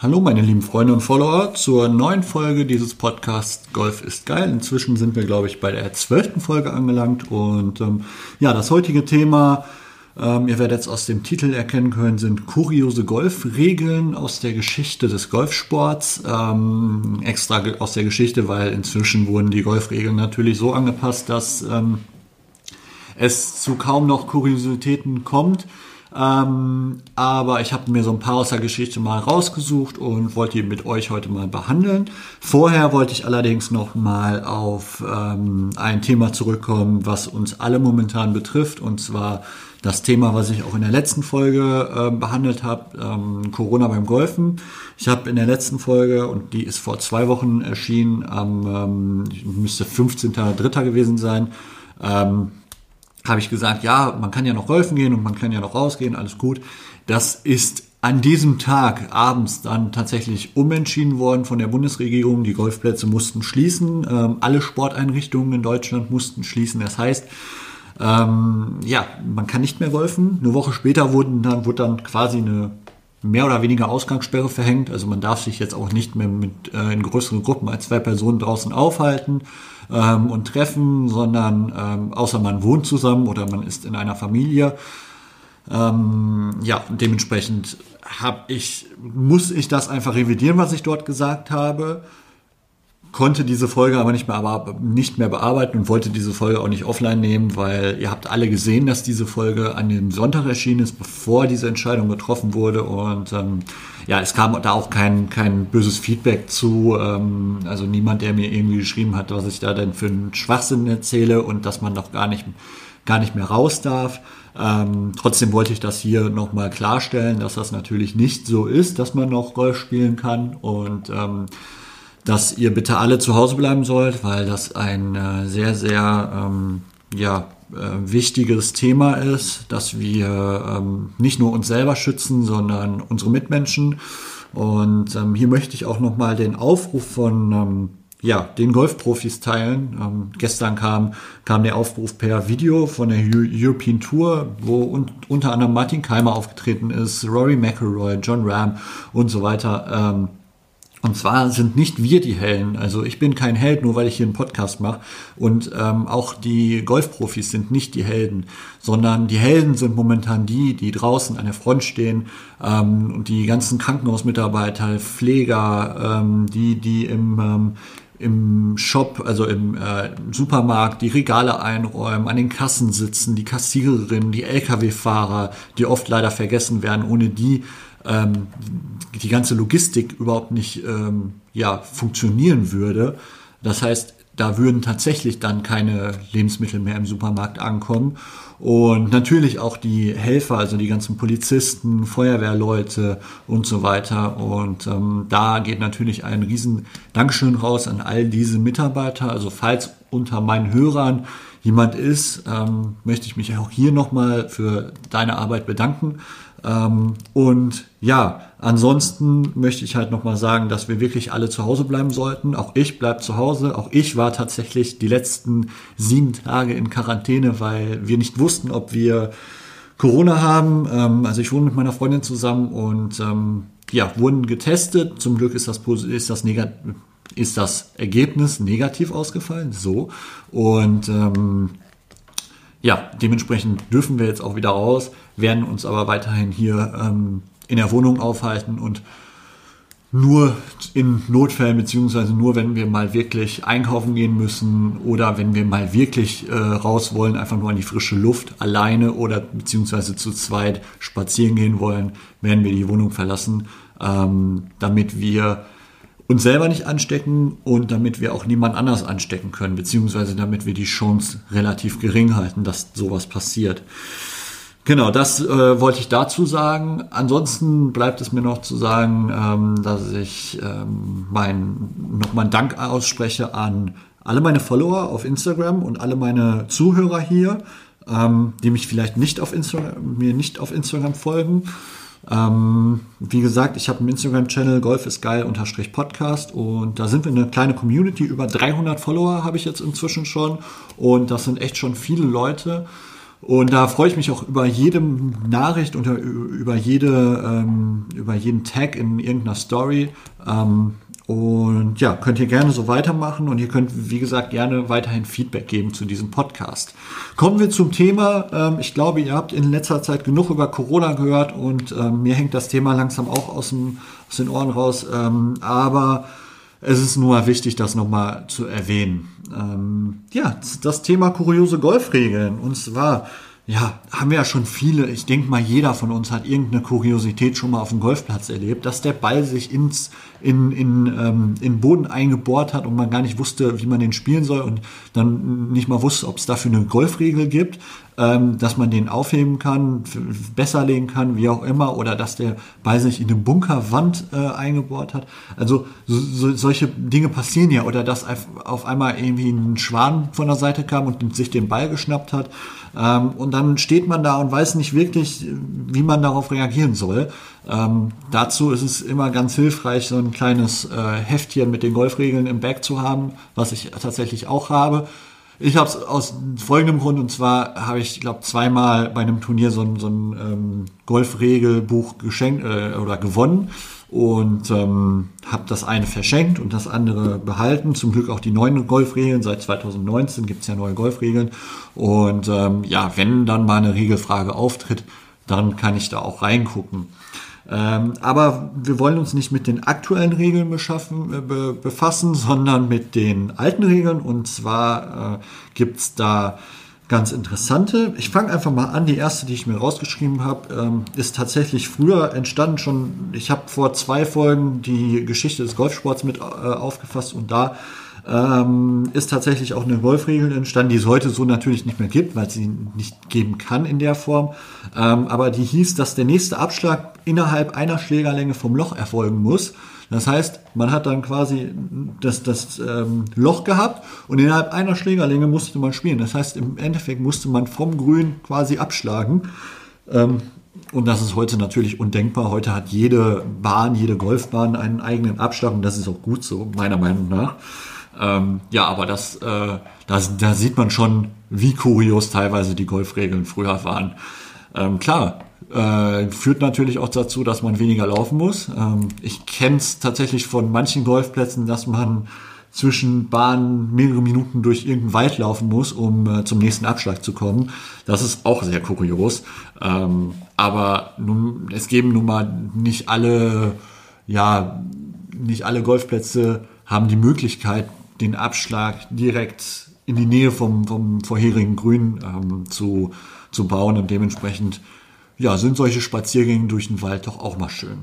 Hallo meine lieben Freunde und Follower zur neuen Folge dieses Podcasts Golf ist geil. Inzwischen sind wir, glaube ich, bei der zwölften Folge angelangt und ähm, ja, das heutige Thema, ähm, ihr werdet es aus dem Titel erkennen können, sind kuriose Golfregeln aus der Geschichte des Golfsports. Ähm, extra aus der Geschichte, weil inzwischen wurden die Golfregeln natürlich so angepasst, dass ähm, es zu kaum noch Kuriositäten kommt. Ähm, aber ich habe mir so ein paar aus der Geschichte mal rausgesucht und wollte die mit euch heute mal behandeln. Vorher wollte ich allerdings noch mal auf ähm, ein Thema zurückkommen, was uns alle momentan betrifft, und zwar das Thema, was ich auch in der letzten Folge äh, behandelt habe, ähm, Corona beim Golfen. Ich habe in der letzten Folge, und die ist vor zwei Wochen erschienen, am ähm, müsste 15.3. gewesen sein, ähm, habe ich gesagt, ja, man kann ja noch golfen gehen und man kann ja noch rausgehen, alles gut. Das ist an diesem Tag abends dann tatsächlich umentschieden worden von der Bundesregierung. Die Golfplätze mussten schließen. Ähm, alle Sporteinrichtungen in Deutschland mussten schließen. Das heißt, ähm, ja, man kann nicht mehr golfen. Eine Woche später wurden dann, wurde dann quasi eine mehr oder weniger Ausgangssperre verhängt. Also man darf sich jetzt auch nicht mehr mit äh, in größeren Gruppen als zwei Personen draußen aufhalten ähm, und treffen, sondern ähm, außer man wohnt zusammen oder man ist in einer Familie. Ähm, ja, dementsprechend habe ich, muss ich das einfach revidieren, was ich dort gesagt habe konnte diese Folge aber nicht mehr, nicht mehr bearbeiten und wollte diese Folge auch nicht offline nehmen, weil ihr habt alle gesehen, dass diese Folge an dem Sonntag erschienen ist, bevor diese Entscheidung getroffen wurde. Und ähm, ja, es kam da auch kein, kein böses Feedback zu. Ähm, also niemand, der mir irgendwie geschrieben hat, was ich da denn für einen Schwachsinn erzähle und dass man doch gar nicht, gar nicht mehr raus darf. Ähm, trotzdem wollte ich das hier nochmal klarstellen, dass das natürlich nicht so ist, dass man noch Golf spielen kann. Und ähm, dass ihr bitte alle zu Hause bleiben sollt, weil das ein äh, sehr, sehr ähm, ja, äh, wichtiges Thema ist, dass wir ähm, nicht nur uns selber schützen, sondern unsere Mitmenschen. Und ähm, hier möchte ich auch nochmal den Aufruf von ähm, ja, den Golfprofis teilen. Ähm, gestern kam, kam der Aufruf per Video von der European Tour, wo un unter anderem Martin Keimer aufgetreten ist, Rory McIlroy, John Ram und so weiter. Ähm, und zwar sind nicht wir die Hellen. Also ich bin kein Held, nur weil ich hier einen Podcast mache. Und ähm, auch die Golfprofis sind nicht die Helden, sondern die Helden sind momentan die, die draußen an der Front stehen ähm, und die ganzen Krankenhausmitarbeiter, Pfleger, ähm, die, die im ähm, im Shop, also im äh, Supermarkt, die Regale einräumen, an den Kassen sitzen, die Kassiererinnen, die Lkw-Fahrer, die oft leider vergessen werden, ohne die ähm, die ganze Logistik überhaupt nicht ähm, ja, funktionieren würde. Das heißt, da würden tatsächlich dann keine Lebensmittel mehr im Supermarkt ankommen. Und natürlich auch die Helfer, also die ganzen Polizisten, Feuerwehrleute und so weiter. Und ähm, da geht natürlich ein riesen Dankeschön raus an all diese Mitarbeiter. Also falls unter meinen Hörern jemand ist, ähm, möchte ich mich auch hier nochmal für deine Arbeit bedanken. Ähm, und ja, ansonsten möchte ich halt nochmal sagen, dass wir wirklich alle zu Hause bleiben sollten. Auch ich bleib zu Hause. Auch ich war tatsächlich die letzten sieben Tage in Quarantäne, weil wir nicht wussten, ob wir Corona haben. Ähm, also ich wohne mit meiner Freundin zusammen und ähm, ja, wurden getestet. Zum Glück ist das, ist das negativ ist das Ergebnis negativ ausgefallen. So. Und ähm, ja, dementsprechend dürfen wir jetzt auch wieder raus, werden uns aber weiterhin hier ähm, in der Wohnung aufhalten und nur in Notfällen beziehungsweise nur wenn wir mal wirklich einkaufen gehen müssen oder wenn wir mal wirklich äh, raus wollen, einfach nur an die frische Luft alleine oder beziehungsweise zu zweit spazieren gehen wollen, werden wir die Wohnung verlassen, ähm, damit wir uns selber nicht anstecken und damit wir auch niemand anders anstecken können, beziehungsweise damit wir die Chance relativ gering halten, dass sowas passiert. Genau, das äh, wollte ich dazu sagen. Ansonsten bleibt es mir noch zu sagen, ähm, dass ich ähm, mein, nochmal einen Dank ausspreche an alle meine Follower auf Instagram und alle meine Zuhörer hier, ähm, die mich vielleicht nicht auf Instagram, mir nicht auf Instagram folgen. Ähm, wie gesagt, ich habe einen Instagram-Channel, Golf ist geil, unterstrich Podcast. Und da sind wir eine kleine Community, über 300 Follower habe ich jetzt inzwischen schon. Und das sind echt schon viele Leute. Und da freue ich mich auch über jede Nachricht und über jede, ähm, über jeden Tag in irgendeiner Story. Ähm, und ja, könnt ihr gerne so weitermachen und ihr könnt, wie gesagt, gerne weiterhin Feedback geben zu diesem Podcast. Kommen wir zum Thema. Ähm, ich glaube, ihr habt in letzter Zeit genug über Corona gehört und ähm, mir hängt das Thema langsam auch aus, dem, aus den Ohren raus. Ähm, aber es ist nur wichtig, das nochmal zu erwähnen. Ja, das Thema kuriose Golfregeln. Und zwar, ja, haben wir ja schon viele, ich denke mal, jeder von uns hat irgendeine Kuriosität schon mal auf dem Golfplatz erlebt, dass der Ball sich ins, in, in, ähm, in Boden eingebohrt hat und man gar nicht wusste, wie man den spielen soll und dann nicht mal wusste, ob es dafür eine Golfregel gibt, ähm, dass man den aufheben kann, besser legen kann, wie auch immer, oder dass der Ball sich in eine Bunkerwand äh, eingebohrt hat. Also so, so, solche Dinge passieren ja, oder dass auf einmal irgendwie ein Schwan von der Seite kam und sich den Ball geschnappt hat. Ähm, und dann steht man da und weiß nicht wirklich, wie man darauf reagieren soll. Ähm, dazu ist es immer ganz hilfreich, so ein kleines äh, Heftchen mit den Golfregeln im Bag zu haben, was ich tatsächlich auch habe. Ich habe es aus folgendem Grund, und zwar habe ich, glaube zweimal bei einem Turnier so ein, so ein ähm, Golfregelbuch geschenkt äh, oder gewonnen und ähm, habe das eine verschenkt und das andere behalten. Zum Glück auch die neuen Golfregeln. Seit 2019 gibt es ja neue Golfregeln. Und ähm, ja, wenn dann mal eine Regelfrage auftritt, dann kann ich da auch reingucken. Ähm, aber wir wollen uns nicht mit den aktuellen Regeln beschaffen, äh, be, befassen, sondern mit den alten Regeln. Und zwar äh, gibt's da ganz interessante. Ich fange einfach mal an. Die erste, die ich mir rausgeschrieben habe, ähm, ist tatsächlich früher entstanden. Schon, ich habe vor zwei Folgen die Geschichte des Golfsports mit äh, aufgefasst und da ähm, ist tatsächlich auch eine Golfregel entstanden, die es heute so natürlich nicht mehr gibt, weil es sie nicht geben kann in der Form. Ähm, aber die hieß, dass der nächste Abschlag innerhalb einer Schlägerlänge vom Loch erfolgen muss. Das heißt, man hat dann quasi das, das ähm, Loch gehabt und innerhalb einer Schlägerlänge musste man spielen. Das heißt, im Endeffekt musste man vom Grün quasi abschlagen. Ähm, und das ist heute natürlich undenkbar. Heute hat jede Bahn, jede Golfbahn einen eigenen Abschlag und das ist auch gut so, meiner Meinung nach. Ähm, ja, aber das, äh, das, da sieht man schon, wie kurios teilweise die Golfregeln früher waren. Ähm, klar, äh, führt natürlich auch dazu, dass man weniger laufen muss. Ähm, ich kenne es tatsächlich von manchen Golfplätzen, dass man zwischen Bahnen mehrere Minuten durch irgendeinen Wald laufen muss, um äh, zum nächsten Abschlag zu kommen. Das ist auch sehr kurios. Ähm, aber nun, es geben nun mal nicht alle, ja, nicht alle Golfplätze haben die Möglichkeit, den Abschlag direkt in die Nähe vom, vom vorherigen Grün ähm, zu, zu bauen und dementsprechend ja, sind solche Spaziergänge durch den Wald doch auch mal schön.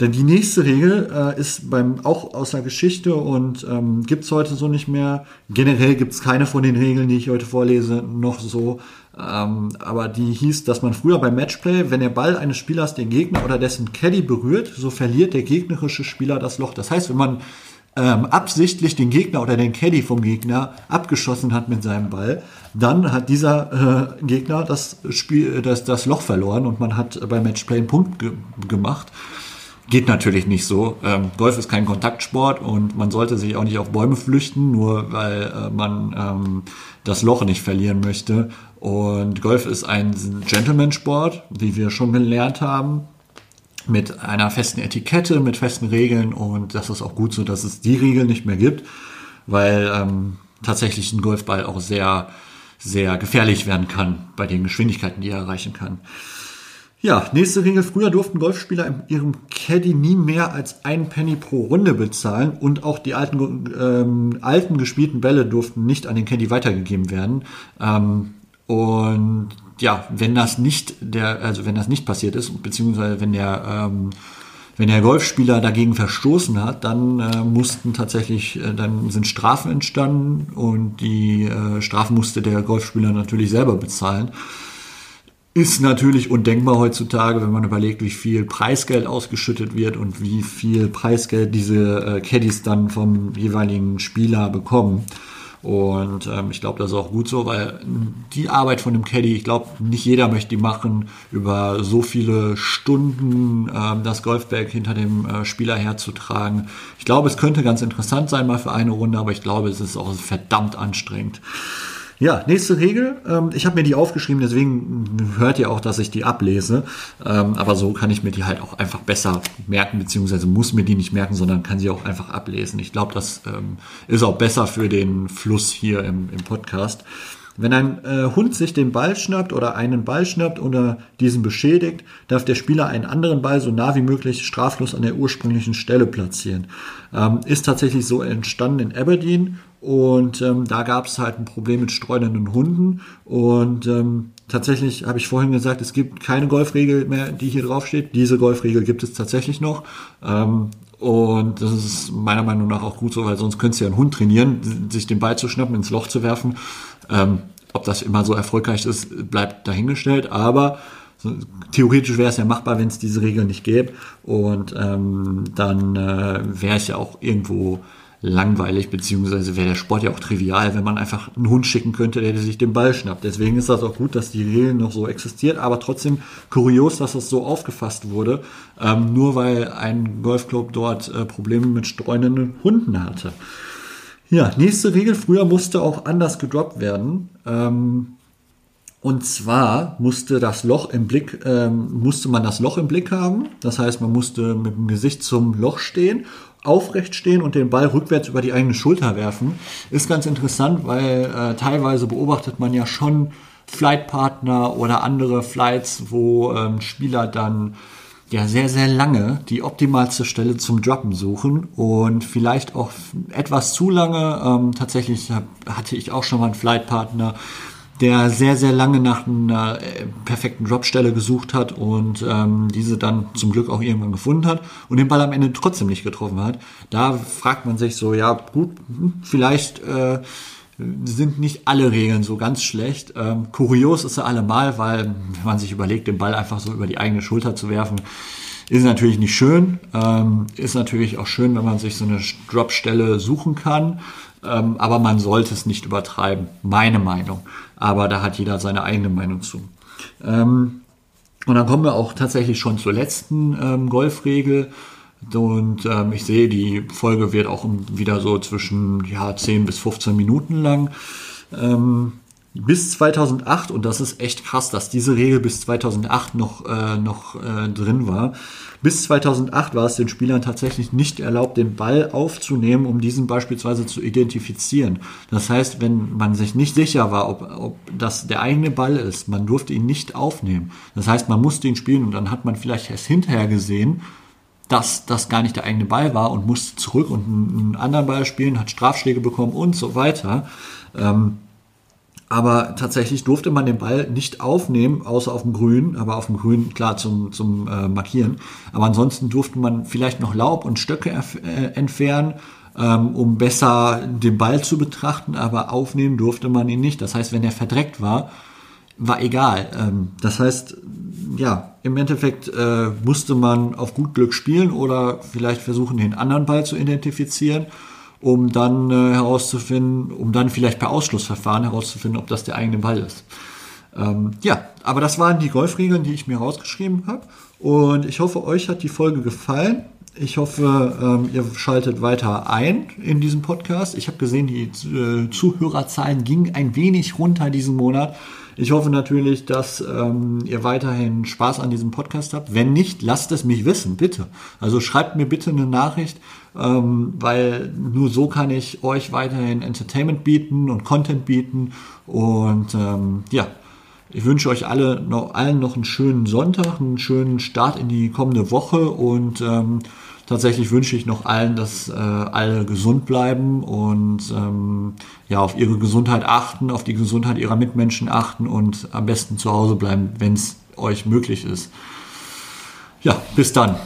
Denn die nächste Regel äh, ist beim auch aus der Geschichte und ähm, gibt es heute so nicht mehr. Generell gibt es keine von den Regeln, die ich heute vorlese, noch so. Ähm, aber die hieß, dass man früher beim Matchplay, wenn der Ball eines Spielers den Gegner oder dessen Caddy berührt, so verliert der gegnerische Spieler das Loch. Das heißt, wenn man ähm, absichtlich den Gegner oder den Caddy vom Gegner abgeschossen hat mit seinem Ball, dann hat dieser äh, Gegner das Spiel, das, das Loch verloren und man hat beim Matchplay einen Punkt ge gemacht. Geht natürlich nicht so. Ähm, Golf ist kein Kontaktsport und man sollte sich auch nicht auf Bäume flüchten, nur weil äh, man ähm, das Loch nicht verlieren möchte. Und Golf ist ein Gentleman-Sport, wie wir schon gelernt haben mit einer festen Etikette, mit festen Regeln und das ist auch gut so, dass es die Regeln nicht mehr gibt, weil ähm, tatsächlich ein Golfball auch sehr, sehr gefährlich werden kann bei den Geschwindigkeiten, die er erreichen kann. Ja, nächste Regel. Früher durften Golfspieler in ihrem Caddy nie mehr als einen Penny pro Runde bezahlen und auch die alten, ähm, alten gespielten Bälle durften nicht an den Caddy weitergegeben werden. Ähm, und ja, wenn das nicht der, also wenn das nicht passiert ist, beziehungsweise wenn der, ähm, wenn der Golfspieler dagegen verstoßen hat, dann äh, mussten tatsächlich, äh, dann sind Strafen entstanden und die äh, Strafen musste der Golfspieler natürlich selber bezahlen. Ist natürlich undenkbar heutzutage, wenn man überlegt, wie viel Preisgeld ausgeschüttet wird und wie viel Preisgeld diese äh, Caddies dann vom jeweiligen Spieler bekommen. Und ähm, ich glaube, das ist auch gut so, weil die Arbeit von dem Caddy, ich glaube, nicht jeder möchte die machen, über so viele Stunden ähm, das Golfbag hinter dem äh, Spieler herzutragen. Ich glaube, es könnte ganz interessant sein mal für eine Runde, aber ich glaube, es ist auch verdammt anstrengend. Ja, nächste Regel. Ähm, ich habe mir die aufgeschrieben, deswegen hört ihr auch, dass ich die ablese. Ähm, aber so kann ich mir die halt auch einfach besser merken, beziehungsweise muss mir die nicht merken, sondern kann sie auch einfach ablesen. Ich glaube, das ähm, ist auch besser für den Fluss hier im, im Podcast. Wenn ein äh, Hund sich den Ball schnappt oder einen Ball schnappt oder diesen beschädigt, darf der Spieler einen anderen Ball so nah wie möglich straflos an der ursprünglichen Stelle platzieren. Ähm, ist tatsächlich so entstanden in Aberdeen und ähm, da gab es halt ein Problem mit streunenden Hunden und ähm, tatsächlich habe ich vorhin gesagt, es gibt keine Golfregel mehr, die hier drauf steht. Diese Golfregel gibt es tatsächlich noch. Ähm, und das ist meiner Meinung nach auch gut so, weil sonst könntest du ja einen Hund trainieren, sich den Ball zu schnappen, ins Loch zu werfen. Ähm, ob das immer so erfolgreich ist, bleibt dahingestellt. Aber theoretisch wäre es ja machbar, wenn es diese Regel nicht gäbe. Und ähm, dann äh, wäre es ja auch irgendwo langweilig, beziehungsweise wäre der Sport ja auch trivial, wenn man einfach einen Hund schicken könnte, der sich den Ball schnappt. Deswegen ist das auch gut, dass die Regel noch so existiert, aber trotzdem kurios, dass das so aufgefasst wurde, ähm, nur weil ein Golfclub dort äh, Probleme mit streunenden Hunden hatte. Ja, nächste Regel. Früher musste auch anders gedroppt werden. Ähm, und zwar musste das Loch im Blick, ähm, musste man das Loch im Blick haben. Das heißt, man musste mit dem Gesicht zum Loch stehen, aufrecht stehen und den Ball rückwärts über die eigene Schulter werfen. Ist ganz interessant, weil äh, teilweise beobachtet man ja schon Flightpartner oder andere Flights, wo ähm, Spieler dann ja sehr, sehr lange die optimalste Stelle zum Droppen suchen und vielleicht auch etwas zu lange. Ähm, tatsächlich hatte ich auch schon mal einen Flightpartner, der sehr, sehr lange nach einer äh, perfekten Dropstelle gesucht hat und ähm, diese dann zum Glück auch irgendwann gefunden hat und den Ball am Ende trotzdem nicht getroffen hat. Da fragt man sich so, ja gut, hm, vielleicht äh, sind nicht alle Regeln so ganz schlecht. Ähm, kurios ist er allemal, weil wenn man sich überlegt, den Ball einfach so über die eigene Schulter zu werfen, ist natürlich nicht schön. Ähm, ist natürlich auch schön, wenn man sich so eine Dropstelle suchen kann. Ähm, aber man sollte es nicht übertreiben. Meine Meinung. Aber da hat jeder seine eigene Meinung zu. Ähm, und dann kommen wir auch tatsächlich schon zur letzten ähm, Golfregel. Und ähm, ich sehe, die Folge wird auch wieder so zwischen ja, 10 bis 15 Minuten lang. Ähm, bis 2008, und das ist echt krass, dass diese Regel bis 2008 noch, äh, noch äh, drin war. Bis 2008 war es den Spielern tatsächlich nicht erlaubt, den Ball aufzunehmen, um diesen beispielsweise zu identifizieren. Das heißt, wenn man sich nicht sicher war, ob, ob das der eigene Ball ist, man durfte ihn nicht aufnehmen. Das heißt, man musste ihn spielen und dann hat man vielleicht erst hinterher gesehen, dass das gar nicht der eigene Ball war und musste zurück und einen anderen Ball spielen, hat Strafschläge bekommen und so weiter. Ähm, aber tatsächlich durfte man den Ball nicht aufnehmen, außer auf dem Grün, aber auf dem Grün klar zum, zum äh, Markieren. Aber ansonsten durfte man vielleicht noch Laub und Stöcke äh, entfernen, ähm, um besser den Ball zu betrachten, aber aufnehmen durfte man ihn nicht. Das heißt, wenn er verdreckt war, war egal. Ähm, das heißt, ja, im Endeffekt äh, musste man auf gut Glück spielen oder vielleicht versuchen, den anderen Ball zu identifizieren, um dann äh, herauszufinden, um dann vielleicht per Ausschlussverfahren herauszufinden, ob das der eigene Ball ist. Ähm, ja, aber das waren die Golfregeln, die ich mir rausgeschrieben habe. Und ich hoffe, euch hat die Folge gefallen. Ich hoffe, ähm, ihr schaltet weiter ein in diesem Podcast. Ich habe gesehen, die äh, Zuhörerzahlen gingen ein wenig runter diesen Monat. Ich hoffe natürlich, dass ähm, ihr weiterhin Spaß an diesem Podcast habt. Wenn nicht, lasst es mich wissen, bitte. Also schreibt mir bitte eine Nachricht, ähm, weil nur so kann ich euch weiterhin Entertainment bieten und Content bieten. Und ähm, ja, ich wünsche euch alle noch, allen noch einen schönen Sonntag, einen schönen Start in die kommende Woche und ähm, tatsächlich wünsche ich noch allen, dass äh, alle gesund bleiben und ähm, ja auf ihre Gesundheit achten, auf die Gesundheit ihrer Mitmenschen achten und am besten zu Hause bleiben, wenn es euch möglich ist. Ja, bis dann.